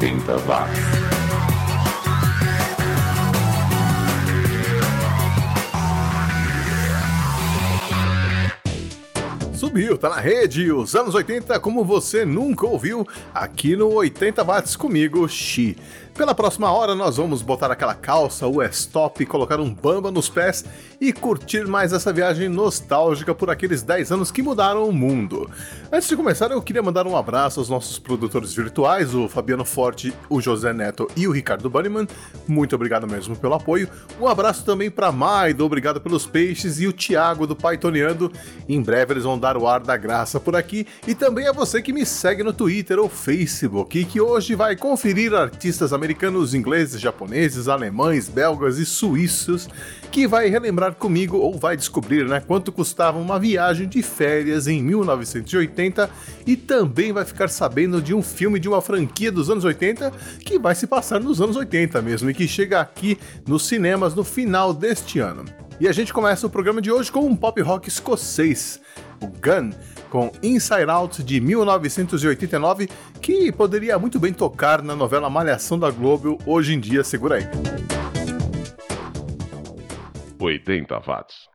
80 watts. subiu, tá na rede. Os anos 80 como você nunca ouviu, aqui no 80 watts comigo, Xi. Pela próxima hora, nós vamos botar aquela calça, o stop, colocar um bamba nos pés e curtir mais essa viagem nostálgica por aqueles 10 anos que mudaram o mundo. Antes de começar, eu queria mandar um abraço aos nossos produtores virtuais, o Fabiano Forte, o José Neto e o Ricardo Bunnyman. Muito obrigado mesmo pelo apoio. Um abraço também para Maido, obrigado pelos peixes, e o Thiago do Pythoniando. Em breve eles vão dar o ar da graça por aqui. E também a você que me segue no Twitter ou Facebook e que hoje vai conferir artistas americanos americanos, ingleses, japoneses, alemães, belgas e suíços, que vai relembrar comigo ou vai descobrir né, quanto custava uma viagem de férias em 1980 e também vai ficar sabendo de um filme de uma franquia dos anos 80 que vai se passar nos anos 80 mesmo e que chega aqui nos cinemas no final deste ano. E a gente começa o programa de hoje com um pop rock escocês, o Gun com Inside Out de 1989, que poderia muito bem tocar na novela Malhação da Globo hoje em dia, segura aí. 80 watts.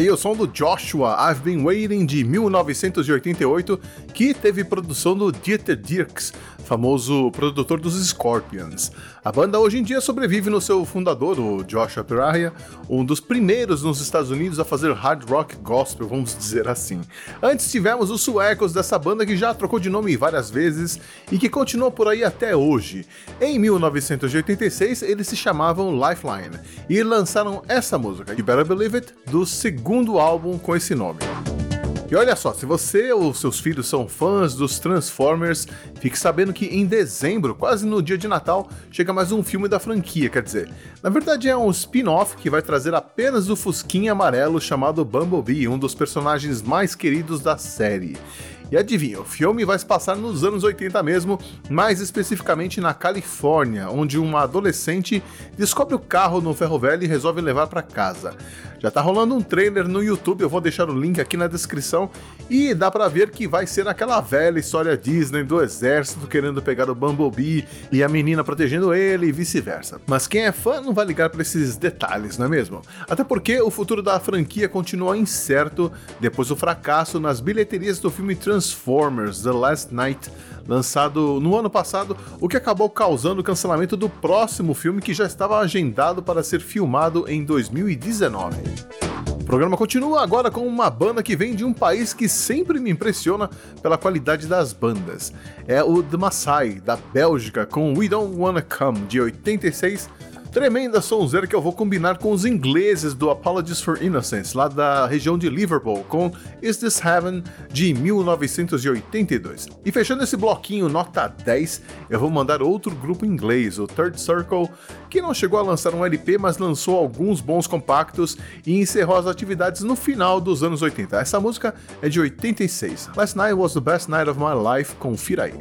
Aí o som do Joshua I've Been Waiting de 1988, que teve produção do Dieter Dirks, famoso produtor dos Scorpions. A banda hoje em dia sobrevive no seu fundador, o Joshua Piraya, um dos primeiros nos Estados Unidos a fazer hard rock gospel, vamos dizer assim. Antes tivemos os suecos dessa banda que já trocou de nome várias vezes e que continua por aí até hoje. Em 1986 eles se chamavam Lifeline e lançaram essa música, You Better Believe It, do segundo álbum com esse nome. E olha só, se você ou seus filhos são fãs dos Transformers, fique sabendo que em dezembro, quase no dia de Natal, chega mais um filme da franquia, quer dizer, na verdade é um spin-off que vai trazer apenas o Fusquinha amarelo chamado Bumblebee, um dos personagens mais queridos da série. E adivinha, o filme vai se passar nos anos 80 mesmo, mais especificamente na Califórnia, onde uma adolescente descobre o carro no ferro velho e resolve levar para casa. Já tá rolando um trailer no YouTube, eu vou deixar o link aqui na descrição e dá para ver que vai ser aquela velha história Disney do exército querendo pegar o Bumblebee e a menina protegendo ele e vice-versa. Mas quem é fã não vai ligar para esses detalhes, não é mesmo? Até porque o futuro da franquia continua incerto depois do fracasso nas bilheterias do filme Transformers: The Last Night, lançado no ano passado, o que acabou causando o cancelamento do próximo filme que já estava agendado para ser filmado em 2019. Programa continua agora com uma banda que vem de um país que sempre me impressiona pela qualidade das bandas. É o The Maasai, da Bélgica, com We Don't Wanna Come, de 86. Tremenda sonzeira que eu vou combinar com os ingleses do Apologies for Innocence, lá da região de Liverpool, com Is This Heaven, de 1982. E fechando esse bloquinho nota 10, eu vou mandar outro grupo inglês, o Third Circle, que não chegou a lançar um LP, mas lançou alguns bons compactos e encerrou as atividades no final dos anos 80. Essa música é de 86. Last Night Was the Best Night of My Life, confira aí.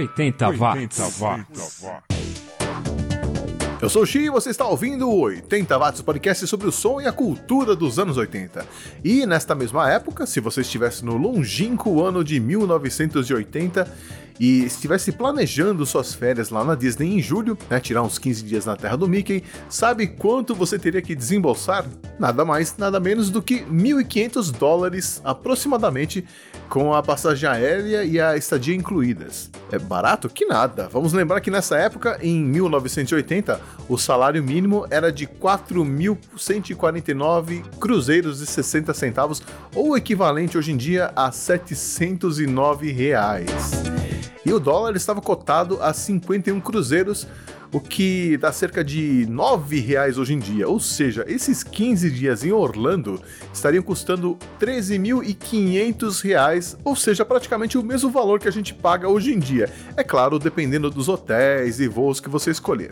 80 watts. Eu sou o Xi e você está ouvindo o 80 Watts Podcast sobre o som e a cultura dos anos 80. E nesta mesma época, se você estivesse no longínquo ano de 1980 e estivesse planejando suas férias lá na Disney em julho, né, tirar uns 15 dias na terra do Mickey, sabe quanto você teria que desembolsar? Nada mais, nada menos do que 1.500 dólares aproximadamente com a passagem aérea e a estadia incluídas. É barato? Que nada. Vamos lembrar que nessa época, em 1980, o salário mínimo era de 4.149 cruzeiros e 60 centavos, ou equivalente hoje em dia a 709 reais. E o dólar estava cotado a 51 cruzeiros, o que dá cerca de 9 reais hoje em dia. Ou seja, esses 15 dias em Orlando estariam custando 13.500 reais, ou seja, praticamente o mesmo valor que a gente paga hoje em dia. É claro, dependendo dos hotéis e voos que você escolher.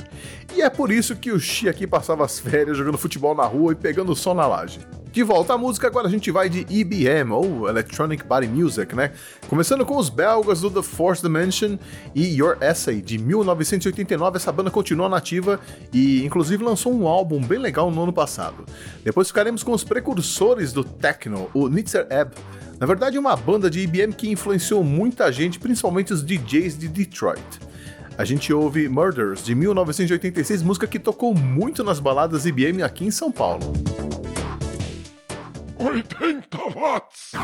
E é por isso que o Xi aqui passava as férias jogando futebol na rua e pegando sol na laje. De volta à música, agora a gente vai de EBM, ou Electronic Body Music, né? Começando com os belgas do The Fourth Dimension e Your Essay, de 1989. Essa banda continua nativa e, inclusive, lançou um álbum bem legal no ano passado. Depois ficaremos com os precursores do techno, o Nitzer Ebb. Na verdade, uma banda de EBM que influenciou muita gente, principalmente os DJs de Detroit. A gente ouve Murders, de 1986, música que tocou muito nas baladas IBM aqui em São Paulo. 80 watts.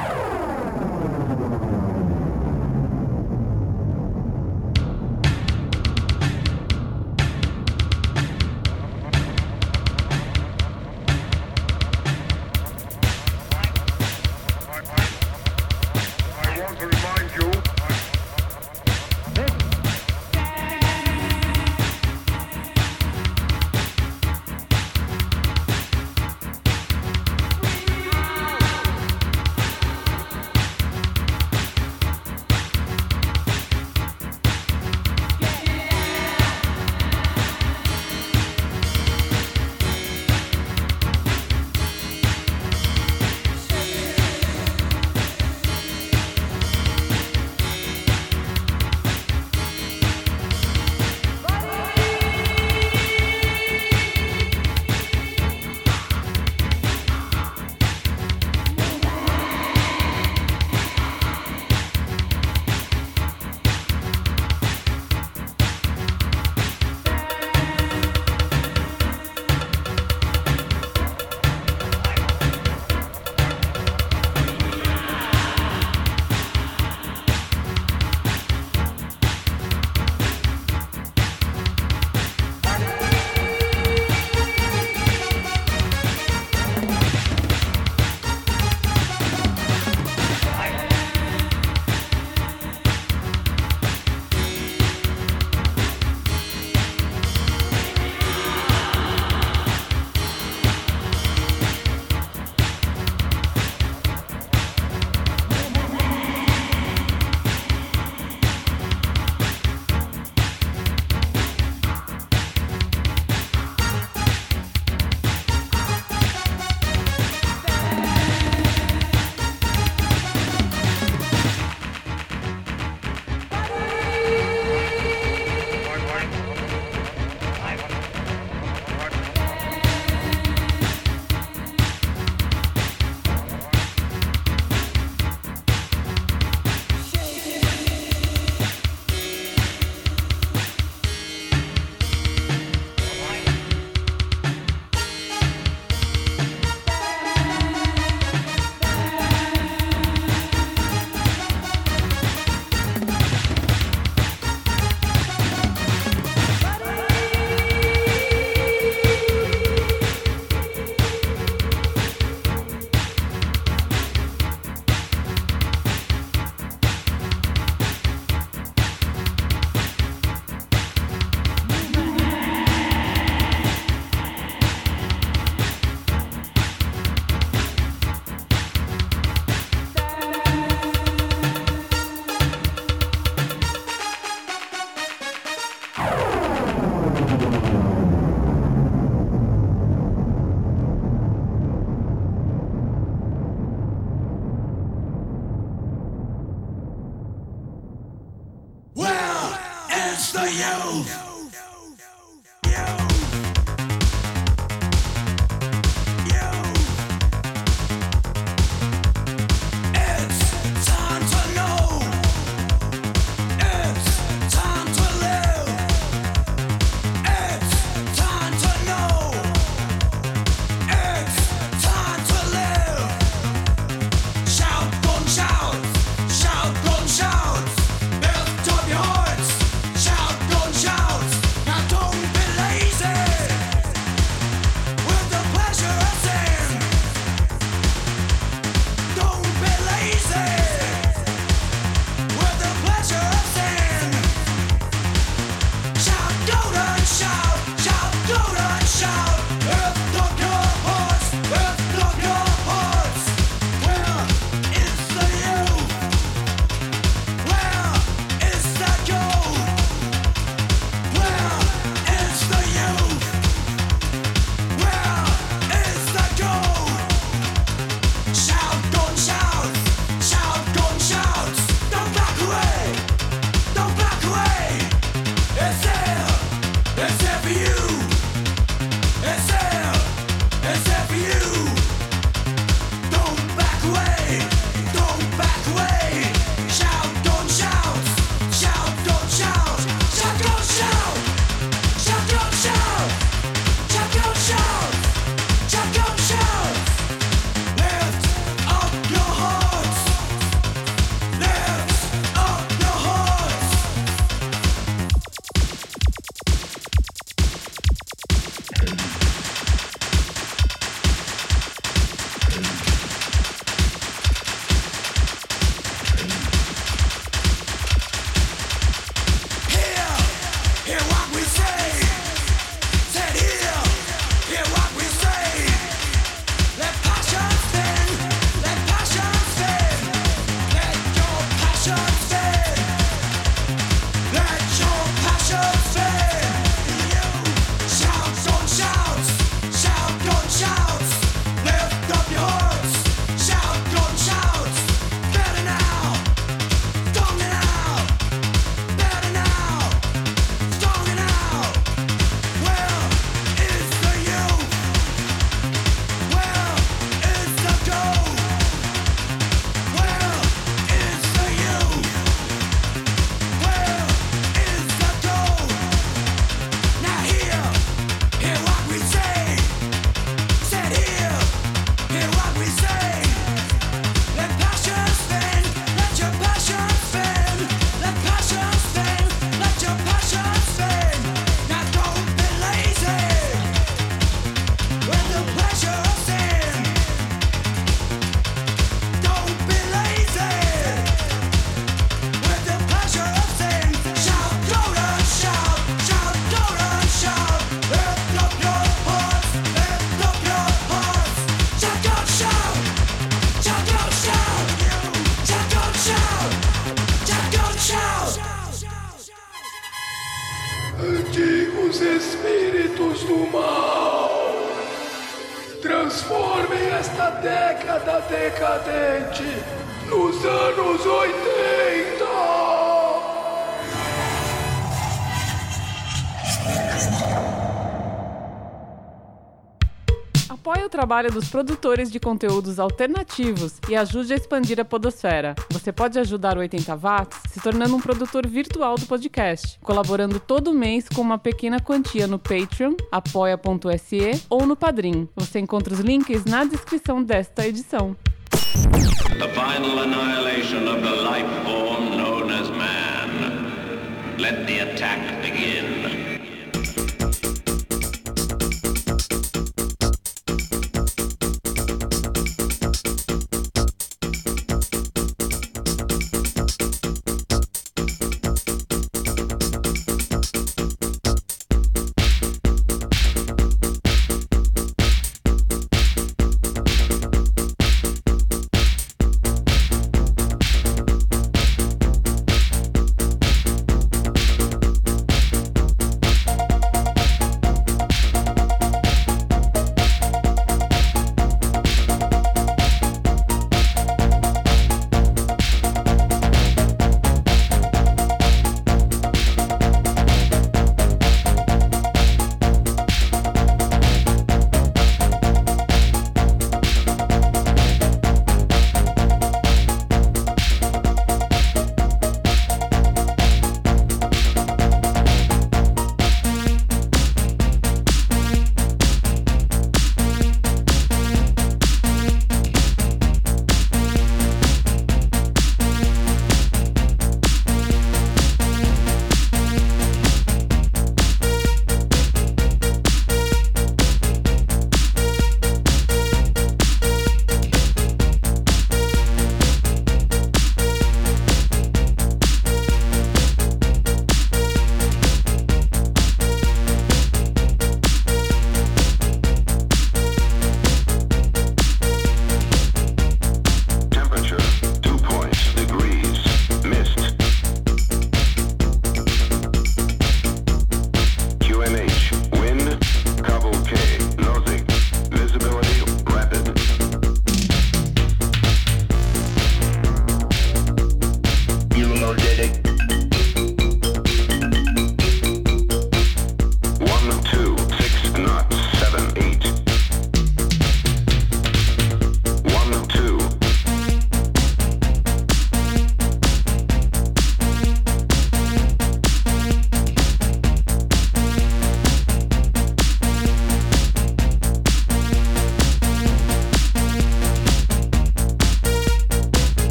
trabalho dos produtores de conteúdos alternativos e ajude a expandir a podosfera. Você pode ajudar o 80 Watts se tornando um produtor virtual do podcast, colaborando todo mês com uma pequena quantia no Patreon, apoia.se ou no Padrim. Você encontra os links na descrição desta edição. The final annihilation of the life form known as man. Let the attack begin.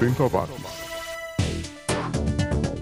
80 watts.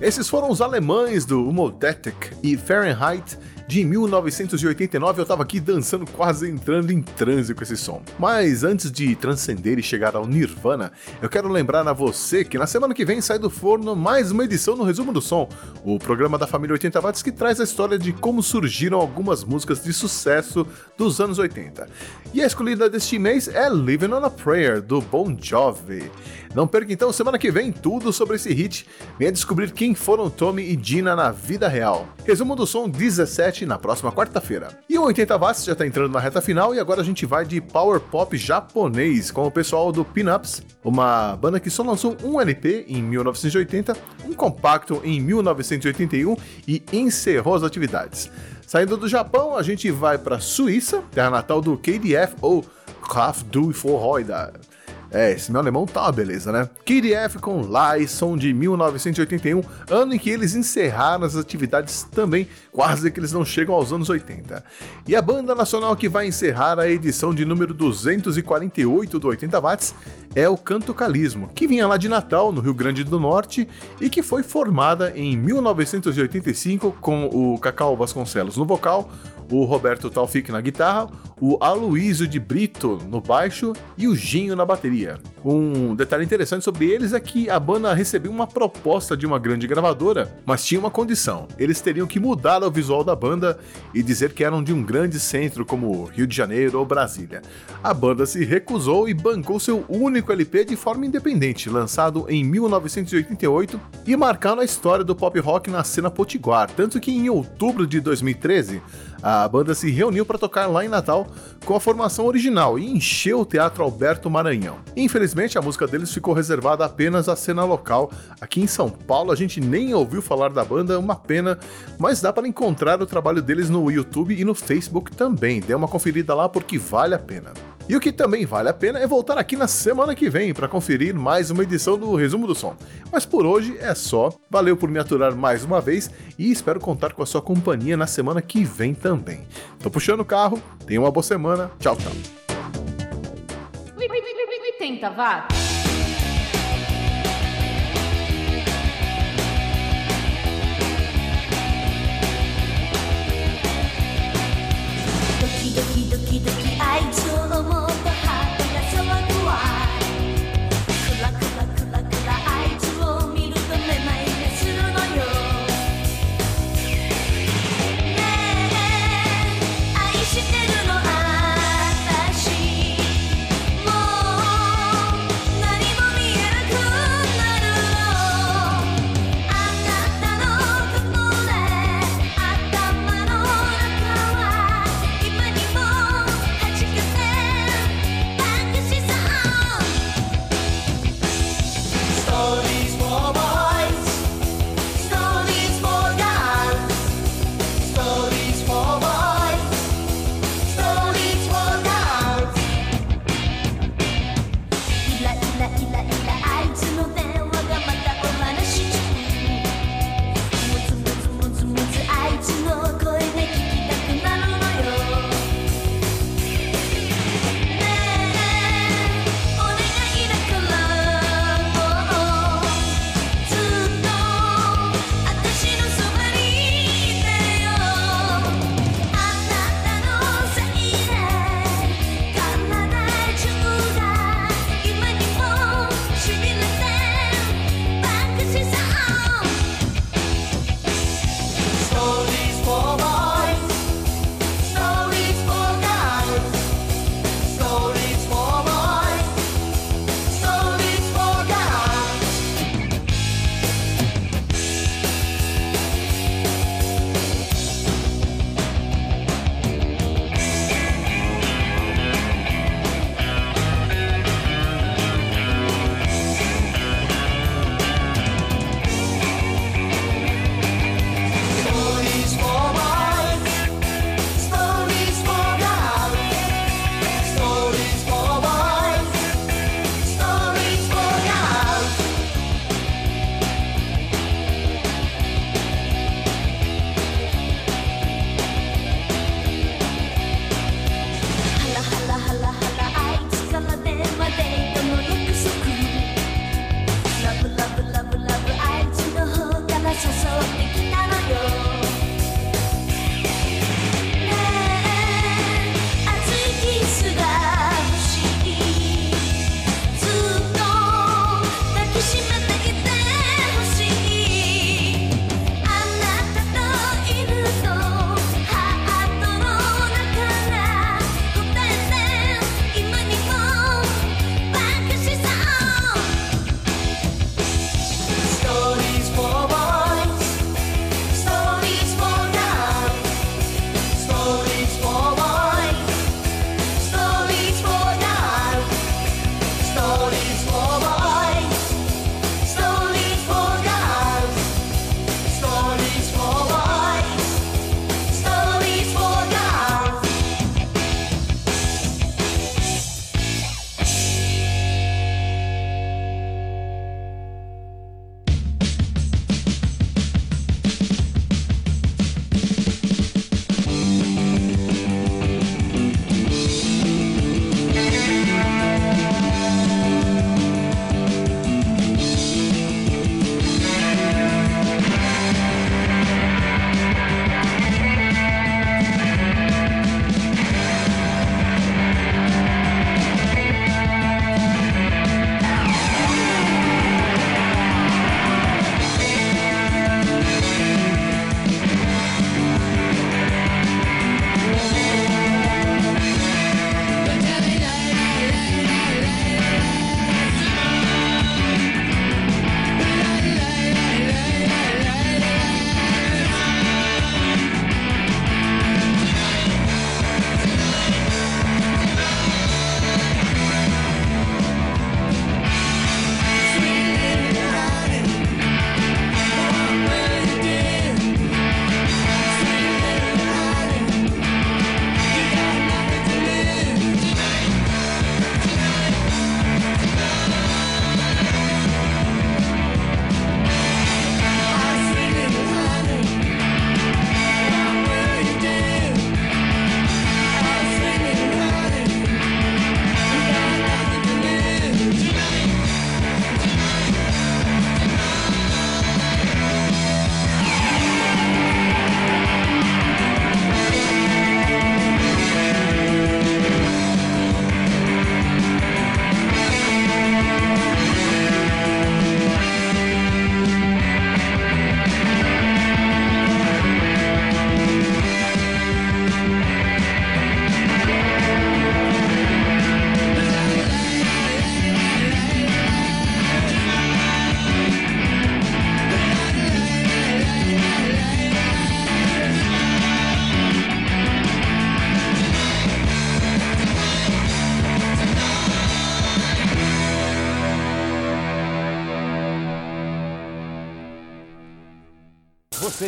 Esses foram os alemães do Umodetic e Fahrenheit de 1989. Eu tava aqui dançando, quase entrando em transe com esse som. Mas antes de transcender e chegar ao Nirvana, eu quero lembrar a você que na semana que vem sai do forno mais uma edição no Resumo do Som, o programa da família 80 Watts que traz a história de como surgiram algumas músicas de sucesso dos anos 80. E a escolhida deste mês é Living on a Prayer, do Bon Jovi. Não perca então semana que vem tudo sobre esse hit. Venha descobrir quem foram Tommy e Gina na vida real. Resumo do som 17 na próxima quarta-feira. E o 80 Watts já tá entrando na reta final e agora a gente vai de power pop japonês com o pessoal do Pinups, uma banda que só lançou um LP em 1980, um compacto em 1981 e encerrou as atividades. Saindo do Japão, a gente vai para Suíça, terra natal do KDF ou Kraft du Vorreude. É, esse meu alemão tá uma beleza, né? KDF com Lyson de 1981, ano em que eles encerraram as atividades também, quase que eles não chegam aos anos 80. E a banda nacional que vai encerrar a edição de número 248 do 80 Watts é o Canto Calismo, que vinha lá de Natal, no Rio Grande do Norte, e que foi formada em 1985 com o Cacau Vasconcelos no vocal, o Roberto Taufik na guitarra, o Aloysio de Brito no baixo e o Ginho na bateria. Um detalhe interessante sobre eles é que a banda recebeu uma proposta de uma grande gravadora, mas tinha uma condição: eles teriam que mudar o visual da banda e dizer que eram de um grande centro como Rio de Janeiro ou Brasília. A banda se recusou e bancou seu único LP de forma independente, lançado em 1988 e marcando a história do pop rock na cena potiguar, tanto que em outubro de 2013 a banda se reuniu para tocar lá em Natal com a formação original e encheu o Teatro Alberto Maranhão. Infelizmente, a música deles ficou reservada apenas à cena local. Aqui em São Paulo, a gente nem ouviu falar da banda, uma pena, mas dá para encontrar o trabalho deles no YouTube e no Facebook também. Dê uma conferida lá porque vale a pena. E o que também vale a pena é voltar aqui na semana que vem para conferir mais uma edição do Resumo do Som. Mas por hoje é só. Valeu por me aturar mais uma vez e espero contar com a sua companhia na semana que vem também. Tô puxando o carro, tenha uma boa semana. Tchau, tchau. 80 watts. Doki doki doki doki, ai,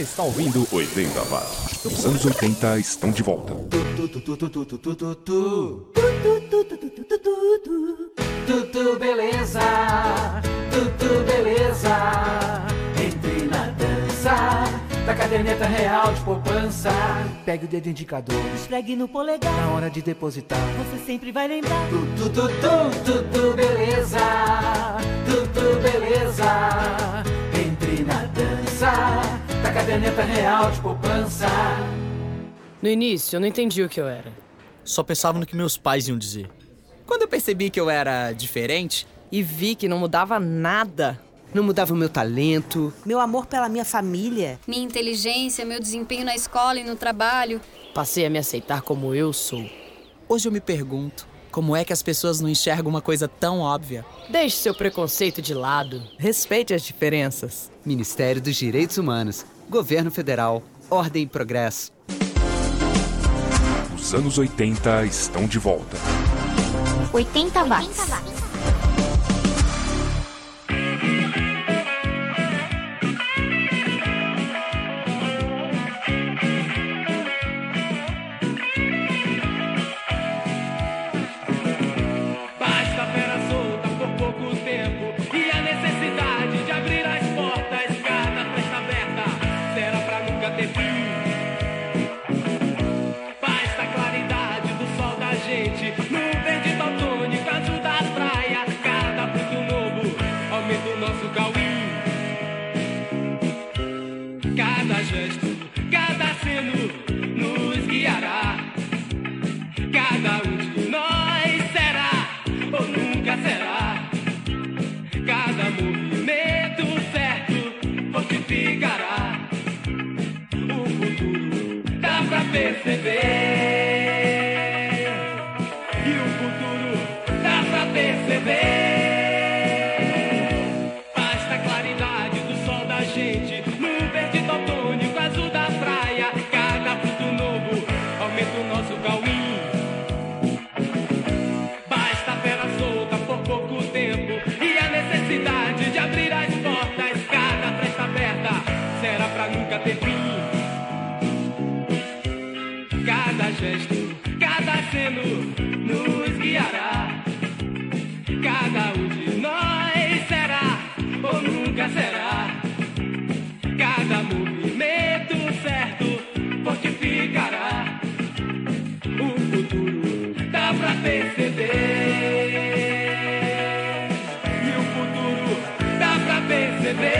Você está ouvindo 80 Watts. Os anos 80 estão de volta. Tudo beleza, tudo beleza. Entre na dança da caderneta real de poupança. Pegue o dedo indicador Esfregue no polegar, na hora de depositar. você sempre vai lembrar. Tudo, tudo, tudo beleza, tudo beleza. Entre na dança da caderneta real de poupança. No início, eu não entendi o que eu era. Só pensava no que meus pais iam dizer. Quando eu percebi que eu era diferente, E vi que não mudava nada. Não mudava o meu talento. Meu amor pela minha família. Minha inteligência, meu desempenho na escola e no trabalho. Passei a me aceitar como eu sou. hoje eu me pergunto como é que as pessoas não enxergam uma coisa tão óbvia. Deixe seu preconceito de lado. Respeite as diferenças. Ministério dos Direitos Humanos. Governo Federal. Ordem e Progresso. Os anos 80 estão de volta. 80 watts. Basta living.